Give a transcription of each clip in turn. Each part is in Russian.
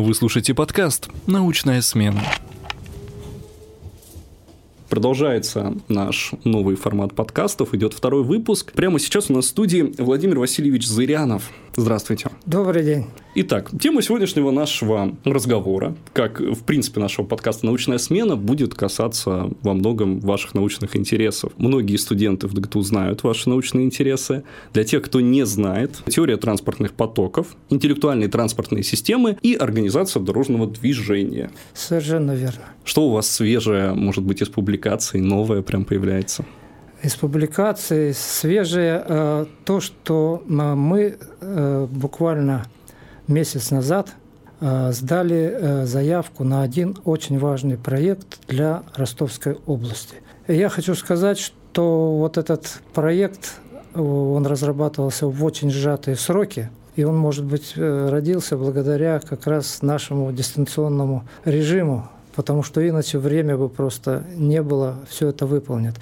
Вы слушаете подкаст «Научная смена». Продолжается наш новый формат подкастов, идет второй выпуск. Прямо сейчас у нас в студии Владимир Васильевич Зырянов. Здравствуйте. Добрый день. Итак, тема сегодняшнего нашего разговора, как в принципе нашего подкаста «Научная смена», будет касаться во многом ваших научных интересов. Многие студенты в ДГТУ знают ваши научные интересы. Для тех, кто не знает, теория транспортных потоков, интеллектуальные транспортные системы и организация дорожного движения. Совершенно верно. Что у вас свежее, может быть, из публикаций, новое прям появляется? из публикаций свежее э, то, что э, мы э, буквально месяц назад сдали заявку на один очень важный проект для Ростовской области. Я хочу сказать, что вот этот проект, он разрабатывался в очень сжатые сроки, и он, может быть, родился благодаря как раз нашему дистанционному режиму, потому что иначе время бы просто не было все это выполнить.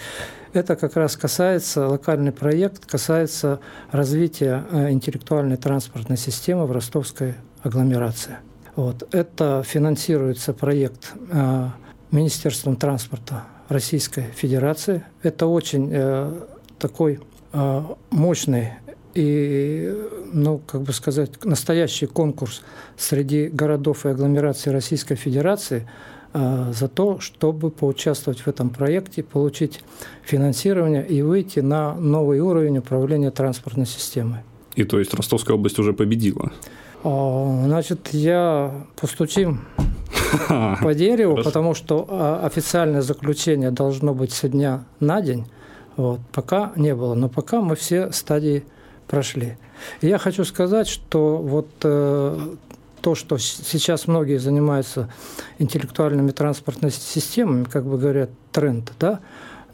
Это как раз касается, локальный проект касается развития э, интеллектуальной транспортной системы в ростовской агломерации. Вот. Это финансируется проект э, Министерством транспорта Российской Федерации. Это очень э, такой мощный и, ну, как бы сказать, настоящий конкурс среди городов и агломераций Российской Федерации – Э, за то, чтобы поучаствовать в этом проекте, получить финансирование и выйти на новый уровень управления транспортной системой. И то есть Ростовская область уже победила? А, значит, я постучим по дереву, потому что а, официальное заключение должно быть со дня на день. Вот, пока не было, но пока мы все стадии прошли. И я хочу сказать, что вот э, то, что сейчас многие занимаются интеллектуальными транспортными системами, как бы говорят, тренд, да,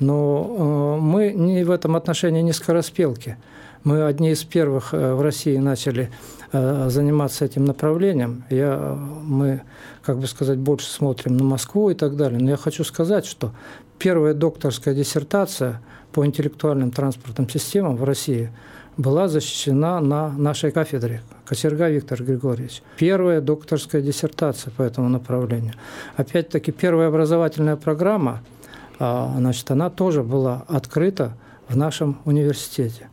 но э, мы не в этом отношении не скороспелки. Мы одни из первых э, в России начали э, заниматься этим направлением. Я, мы, как бы сказать, больше смотрим на Москву и так далее. Но я хочу сказать, что первая докторская диссертация по интеллектуальным транспортным системам в России – была защищена на нашей кафедре. Кочерга Виктор Григорьевич. Первая докторская диссертация по этому направлению. Опять-таки, первая образовательная программа, а, значит, она тоже была открыта в нашем университете.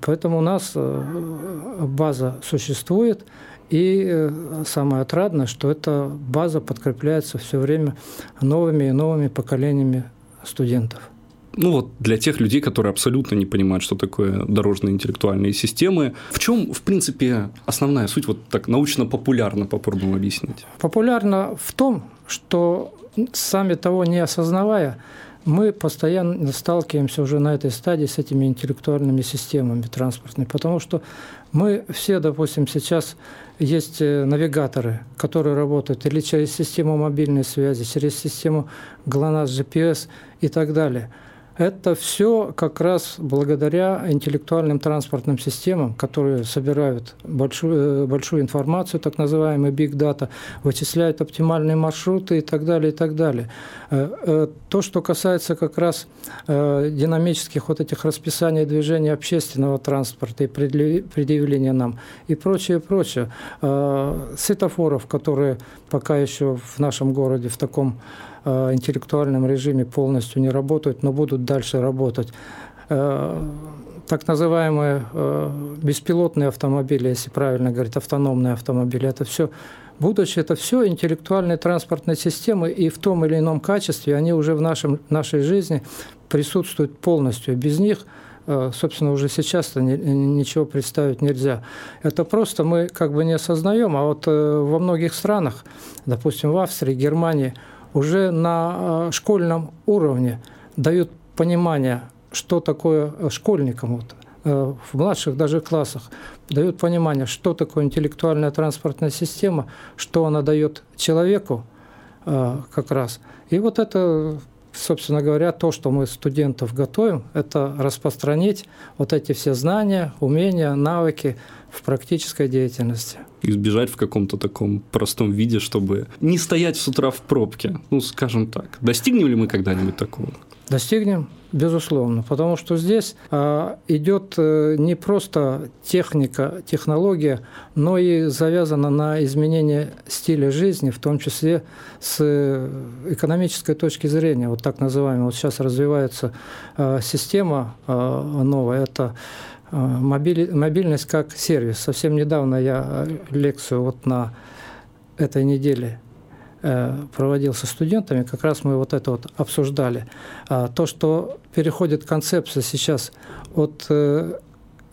Поэтому у нас э, база существует, и э, самое отрадное, что эта база подкрепляется все время новыми и новыми поколениями студентов ну вот для тех людей, которые абсолютно не понимают, что такое дорожные интеллектуальные системы, в чем, в принципе, основная суть, вот так научно-популярно попробуем объяснить? Популярно в том, что сами того не осознавая, мы постоянно сталкиваемся уже на этой стадии с этими интеллектуальными системами транспортными, потому что мы все, допустим, сейчас есть э, навигаторы, которые работают или через систему мобильной связи, через систему GLONASS, GPS и так далее – это все как раз благодаря интеллектуальным транспортным системам, которые собирают большую, э, большую информацию, так называемый big data, вычисляют оптимальные маршруты и так далее, и так далее. Э, э, то, что касается как раз динамических вот этих расписаний движения общественного транспорта и предъявления нам и прочее, прочее. Светофоров, которые пока еще в нашем городе в таком интеллектуальном режиме полностью не работают, но будут дальше работать. Э, так называемые э, беспилотные автомобили, если правильно говорить, автономные автомобили, это все будущее, это все интеллектуальные транспортные системы, и в том или ином качестве они уже в нашем, нашей жизни присутствуют полностью. Без них собственно, уже сейчас ничего представить нельзя. Это просто мы как бы не осознаем, а вот во многих странах, допустим, в Австрии, Германии – уже на э, школьном уровне дают понимание, что такое э, школьникам, вот, э, в младших даже классах, дают понимание, что такое интеллектуальная транспортная система, что она дает человеку как раз. И вот это собственно говоря, то, что мы студентов готовим, это распространить вот эти все знания, умения, навыки в практической деятельности. Избежать в каком-то таком простом виде, чтобы не стоять с утра в пробке, ну, скажем так. Достигнем ли мы когда-нибудь такого? Достигнем, безусловно, потому что здесь а, идет э, не просто техника, технология, но и завязана на изменение стиля жизни, в том числе с экономической точки зрения. Вот так называемая, вот сейчас развивается а, система а, новая, это мобильность как сервис. Совсем недавно я лекцию вот на этой неделе Э, проводил со студентами, как раз мы вот это вот обсуждали. А, то, что переходит концепция сейчас от э,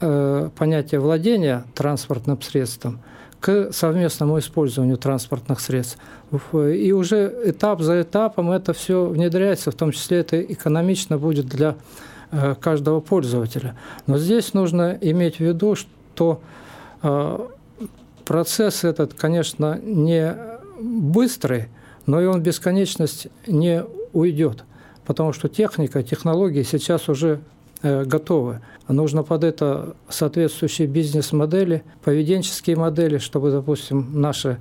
э, понятия владения транспортным средством к совместному использованию транспортных средств. И уже этап за этапом это все внедряется, в том числе это экономично будет для каждого пользователя. Но здесь нужно иметь в виду, что процесс этот, конечно, не быстрый, но и он в бесконечность не уйдет, потому что техника, технологии сейчас уже э, готовы. Нужно под это соответствующие бизнес-модели, поведенческие модели, чтобы, допустим, наши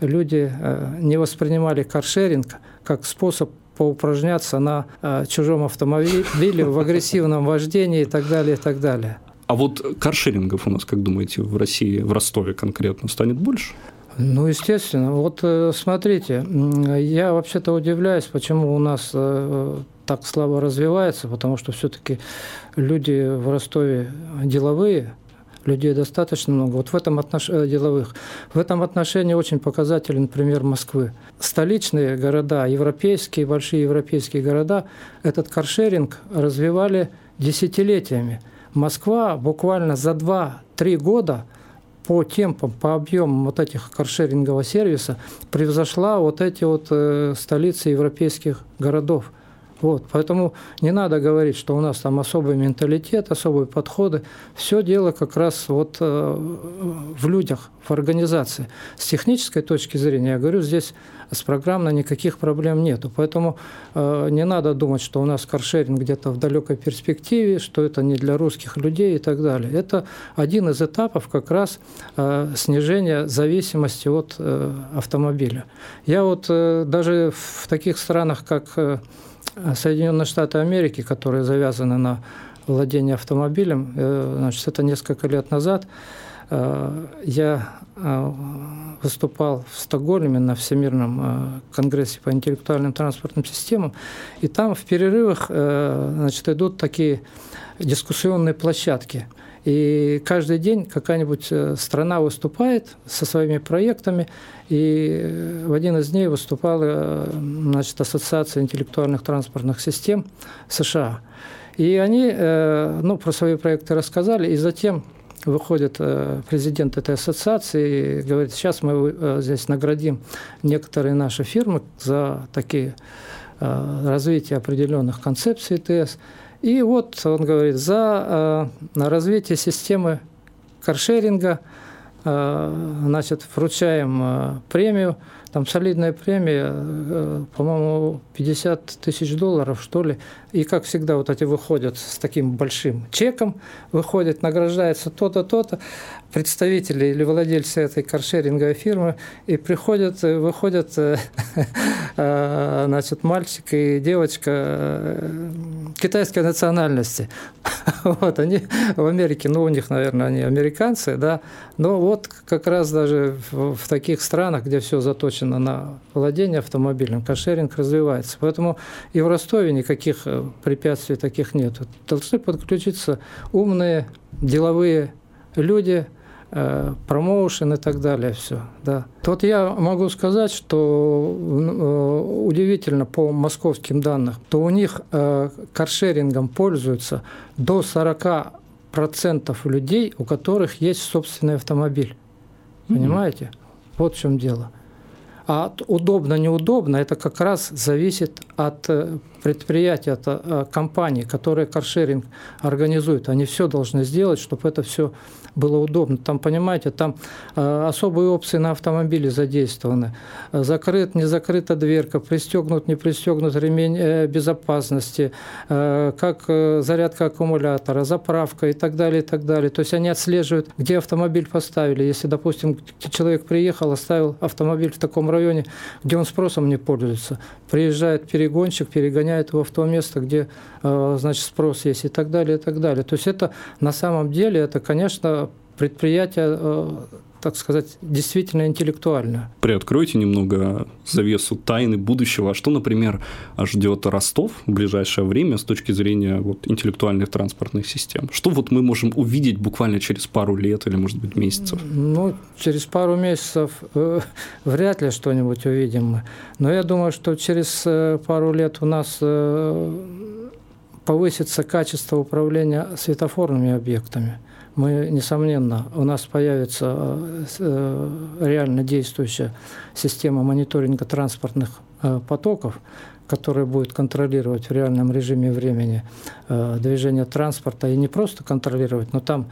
люди э, не воспринимали каршеринг как способ поупражняться на э, чужом автомобиле, в агрессивном вождении и так далее, и так далее. А вот каршерингов у нас, как думаете, в России, в Ростове конкретно, станет больше? Ну, естественно. Вот э, смотрите, я вообще-то удивляюсь, почему у нас э, так слабо развивается, потому что все-таки люди в Ростове деловые, людей достаточно много. Вот в этом отнош... Э, деловых. В этом отношении очень показателен пример Москвы. Столичные города, европейские, большие европейские города, этот каршеринг развивали десятилетиями. Москва буквально за 2-3 года – по темпам, по объемам вот этих каршерингового сервиса превзошла вот эти вот э, столицы европейских городов. Вот, поэтому не надо говорить, что у нас там особый менталитет, особые подходы. Все дело как раз вот э, в людях, в организации. С технической точки зрения, я говорю, здесь с программно никаких проблем нету. Поэтому э, не надо думать, что у нас каршеринг где-то в далекой перспективе, что это не для русских людей и так далее. Это один из этапов как раз э, снижения зависимости от автомобиля. Я вот даже в таких странах, как Соединенные Штаты Америки, которые завязаны на владение автомобилем, э, значит, это несколько лет назад, э, я э, выступал в Стокгольме на Всемирном конгрессе по интеллектуальным транспортным системам, и там в перерывах значит, идут такие дискуссионные площадки. И каждый день какая-нибудь страна выступает со своими проектами, и в один из дней выступала значит, Ассоциация интеллектуальных транспортных систем США. И они э, ну, про свои проекты рассказали, и затем выходит э, президент этой ассоциации и говорит, сейчас мы э, здесь наградим некоторые наши фирмы за такие развитие определенных концепций ТС. И вот он говорит, за развитие системы каршеринга – Э, значит, вручаем э, премию, там солидная премия, э, по-моему, 50 тысяч долларов, что ли. И, как всегда, вот эти выходят с таким большим чеком, выходят, награждается то-то, то-то, представители или владельцы этой каршеринговой фирмы, и приходят, выходят, значит, мальчик и девочка китайской национальности. Вот, они в Америке, ну, у них, наверное, они американцы, да, но вот как раз даже в, таких странах, где все заточено на владение автомобилем, кошеринг развивается. Поэтому и в Ростове никаких э, препятствий таких нет. Должны подключиться умные, деловые люди – Э, промоушен и так далее, все. Да. Вот я могу сказать, что э, удивительно по московским данным, то у них э, каршерингом пользуются до 40% людей, у которых есть собственный автомобиль. Понимаете? Mm-hmm. Вот в чем дело. А удобно, неудобно, это как раз зависит от предприятия, от компании, которые каршеринг организуют. Они все должны сделать, чтобы это все было удобно. Там, понимаете, там э, особые опции на автомобиле задействованы. Закрыт, не закрыта дверка, пристегнут, не пристегнут ремень э, безопасности, э, как зарядка аккумулятора, заправка и так далее, и так далее. То есть они отслеживают, где автомобиль поставили. Если, допустим, человек приехал, оставил автомобиль в таком районе, где он спросом не пользуется, приезжает, перегонщик перегоняет его в то место, где значит, спрос есть и так далее, и так далее. То есть это на самом деле, это, конечно, предприятие так сказать, действительно интеллектуально. Приоткройте немного завесу тайны будущего. А что, например, ждет Ростов в ближайшее время с точки зрения вот, интеллектуальных транспортных систем? Что вот мы можем увидеть буквально через пару лет или, может быть, месяцев? Ну, через пару месяцев э, вряд ли что-нибудь увидим мы. Но я думаю, что через э, пару лет у нас э, повысится качество управления светофорными объектами – мы, несомненно, у нас появится э, реально действующая система мониторинга транспортных э, потоков, которая будет контролировать в реальном режиме времени э, движение транспорта и не просто контролировать, но там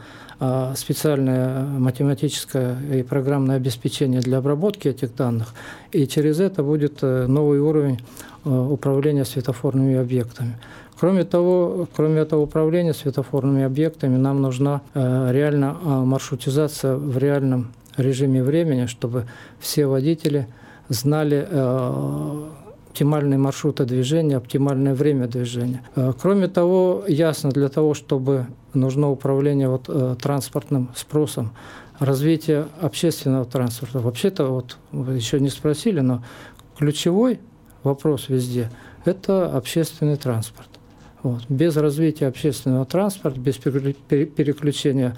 специальное математическое и программное обеспечение для обработки этих данных, и через это будет новый уровень управления светофорными объектами. Кроме того, кроме этого управления светофорными объектами, нам нужна э, реально э, маршрутизация в реальном режиме времени, чтобы все водители знали э, оптимальные маршруты движения, оптимальное время движения. Кроме того, ясно, для того, чтобы нужно управление вот, транспортным спросом, развитие общественного транспорта. Вообще-то, вот еще не спросили, но ключевой вопрос везде – это общественный транспорт. Вот. Без развития общественного транспорта, без переключения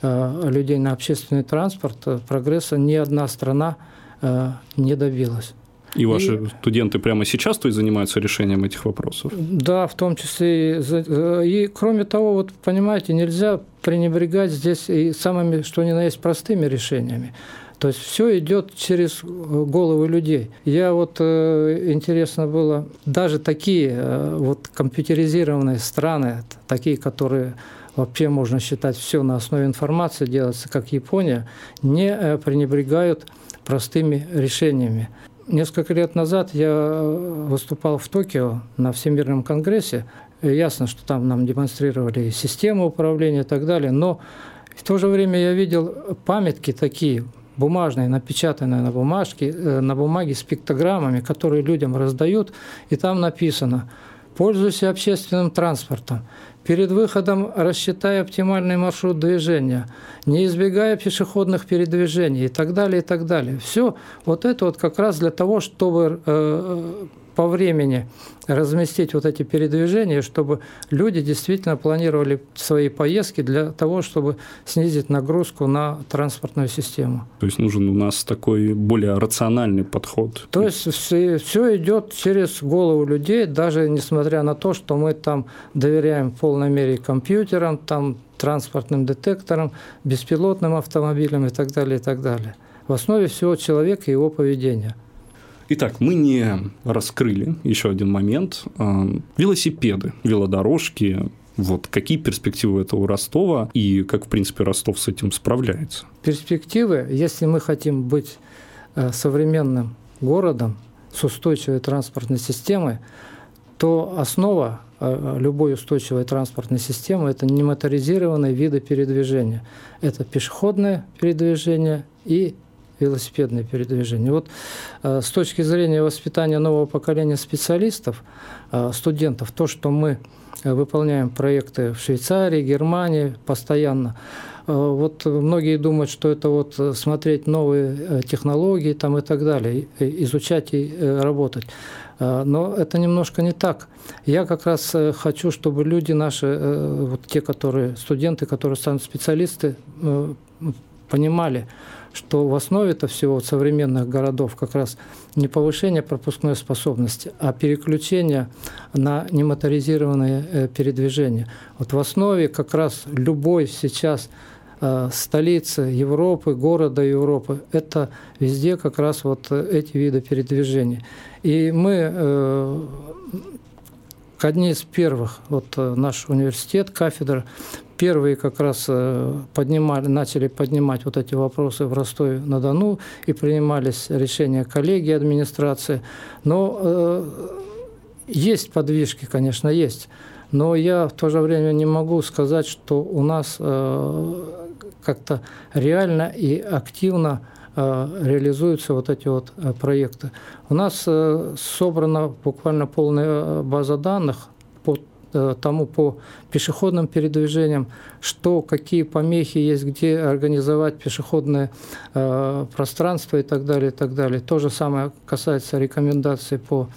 э, людей на общественный транспорт, э, прогресса ни одна страна э, не добилась. И ваши и, студенты прямо сейчас то есть, занимаются решением этих вопросов? Да, в том числе. И, э, и кроме того, вот понимаете, нельзя пренебрегать здесь и самыми, что ни на есть, простыми решениями. То есть все идет через э, головы людей. Я вот э, интересно было, даже такие вот компьютеризированные страны, такие, которые вообще можно считать все на основе информации делается, как Япония, не пренебрегают простыми решениями. Несколько лет назад я выступал в Токио на Всемирном конгрессе. Ясно, что там нам демонстрировали систему управления и так далее, но в то же время я видел памятки такие, бумажной, напечатанной на бумажке, э, на бумаге с пиктограммами, которые людям раздают, и там написано «Пользуйся общественным транспортом, перед выходом рассчитай оптимальный маршрут движения, не избегая пешеходных передвижений» и так далее, и так далее. Все вот это вот как раз для того, чтобы э, по времени разместить вот эти передвижения, чтобы люди действительно планировали свои поездки для того, чтобы снизить нагрузку на транспортную систему. То есть нужен у нас такой более рациональный подход. То есть все, все идет через голову людей, даже несмотря на то, что мы там доверяем в полной мере компьютерам, там транспортным детекторам, беспилотным автомобилям и так далее, и так далее. В основе всего человека и его поведения. Итак, мы не раскрыли еще один момент. А, велосипеды, велодорожки, вот какие перспективы этого Ростова и как, в принципе, Ростов с этим справляется? Перспективы, если мы хотим быть э, современным городом с устойчивой транспортной системой, то основа э, любой устойчивой транспортной системы – это немоторизированные виды передвижения. Это пешеходное передвижение и велосипедное передвижение. Вот э, с точки зрения воспитания нового поколения специалистов, э, студентов, то, что мы э, выполняем проекты в Швейцарии, Германии постоянно, вот многие думают, что это вот смотреть новые технологии там и так далее, изучать и работать. Но это немножко не так. Я как раз хочу, чтобы люди наши, вот те, которые студенты, которые станут специалисты, понимали, что в основе-то всего современных городов как раз не повышение пропускной способности, а переключение на немоторизированные э, передвижения. Вот в основе как раз любой сейчас э, столицы Европы, города Европы, это везде как раз вот эти виды передвижения. И мы одни из первых, вот наш университет, кафедра первые как раз э, поднимали, начали поднимать вот эти вопросы в Ростове-на-Дону и принимались решения коллегии администрации. Но э, есть подвижки, конечно, есть. Но я в то же время не могу сказать, что у нас э, как-то реально и активно реализуются вот эти вот проекты. У нас собрана буквально полная база данных по тому по пешеходным передвижениям, что, какие помехи есть, где организовать пешеходное пространство и так далее, и так далее. То же самое касается рекомендаций по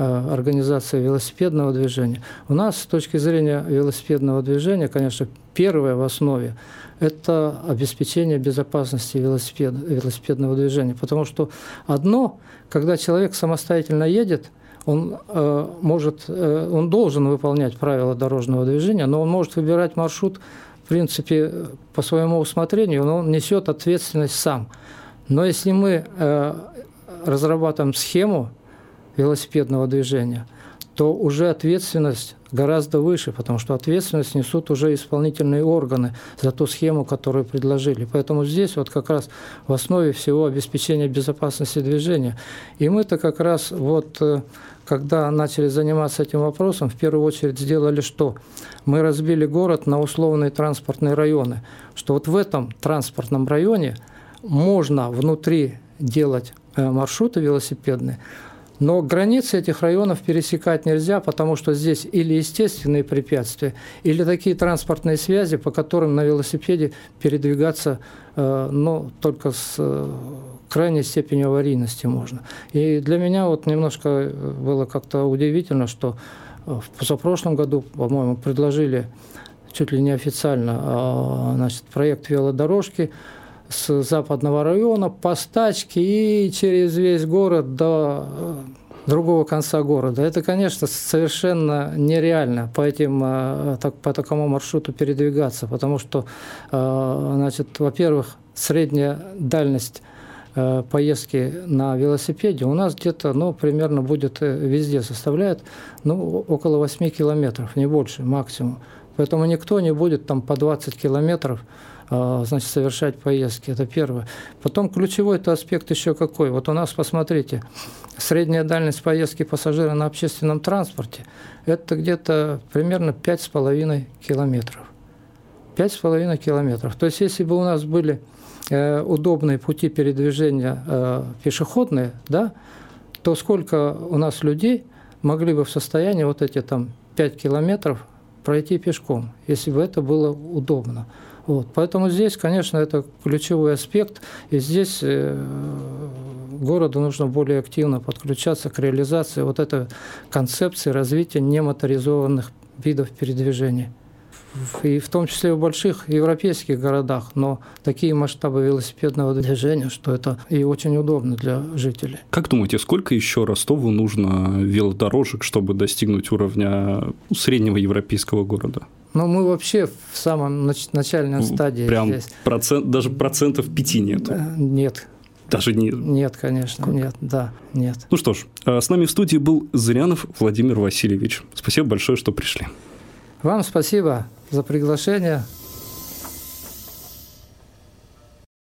Э, организации велосипедного движения. У нас с точки зрения велосипедного движения, конечно, первое в основе – это обеспечение безопасности велосипед, велосипедного движения. Потому что одно, когда человек самостоятельно едет, он э, может, э, он должен выполнять правила дорожного движения, но он может выбирать маршрут, в принципе, по своему усмотрению, но он несет ответственность сам. Но если мы э, разрабатываем схему велосипедного движения, то уже ответственность гораздо выше, потому что ответственность несут уже исполнительные органы за ту схему, которую предложили. Поэтому здесь вот как раз в основе всего обеспечение безопасности движения. И мы-то как раз вот э, когда начали заниматься этим вопросом, в первую очередь сделали что? Мы разбили город на условные транспортные районы, что вот в этом транспортном районе можно внутри делать э, маршруты велосипедные, но границы этих районов пересекать нельзя, потому что здесь или естественные препятствия, или такие транспортные связи, по которым на велосипеде передвигаться э, ну, только с э, крайней степенью аварийности можно. И для меня вот немножко э, было как-то удивительно, что в позапрошлом году, по-моему, предложили чуть ли не официально значит, проект велодорожки с западного района по стачке и через весь город до э, другого конца города. Это, конечно, совершенно нереально по, этим, э, по такому маршруту передвигаться, потому что, э, значит, во-первых, средняя дальность поездки на велосипеде у нас где-то, ну, примерно будет везде составляет, ну, около 8 километров, не больше, максимум. Поэтому никто не будет там по 20 километров значит, совершать поездки. Это первое. Потом ключевой это аспект еще какой. Вот у нас, посмотрите, средняя дальность поездки пассажира на общественном транспорте – это где-то примерно 5,5 километров. 5,5 километров. То есть, если бы у нас были э, удобные пути передвижения э, пешеходные, да, то сколько у нас людей могли бы в состоянии вот эти там 5 километров пройти пешком, если бы это было удобно. Вот. Поэтому здесь, конечно, это ключевой аспект, и здесь э, городу нужно более активно подключаться к реализации вот этой концепции развития немоторизованных видов передвижения и в том числе в больших европейских городах, но такие масштабы велосипедного движения, что это и очень удобно для жителей. Как думаете, сколько еще Ростову нужно велодорожек, чтобы достигнуть уровня среднего европейского города? Ну, мы вообще в самом нач- начальной стадии Прям здесь. Процент, даже процентов пяти нет. Э, нет. Даже не... Нет, конечно, как? нет, да, нет. Ну что ж, а с нами в студии был Зырянов Владимир Васильевич. Спасибо большое, что пришли. Вам спасибо за приглашение.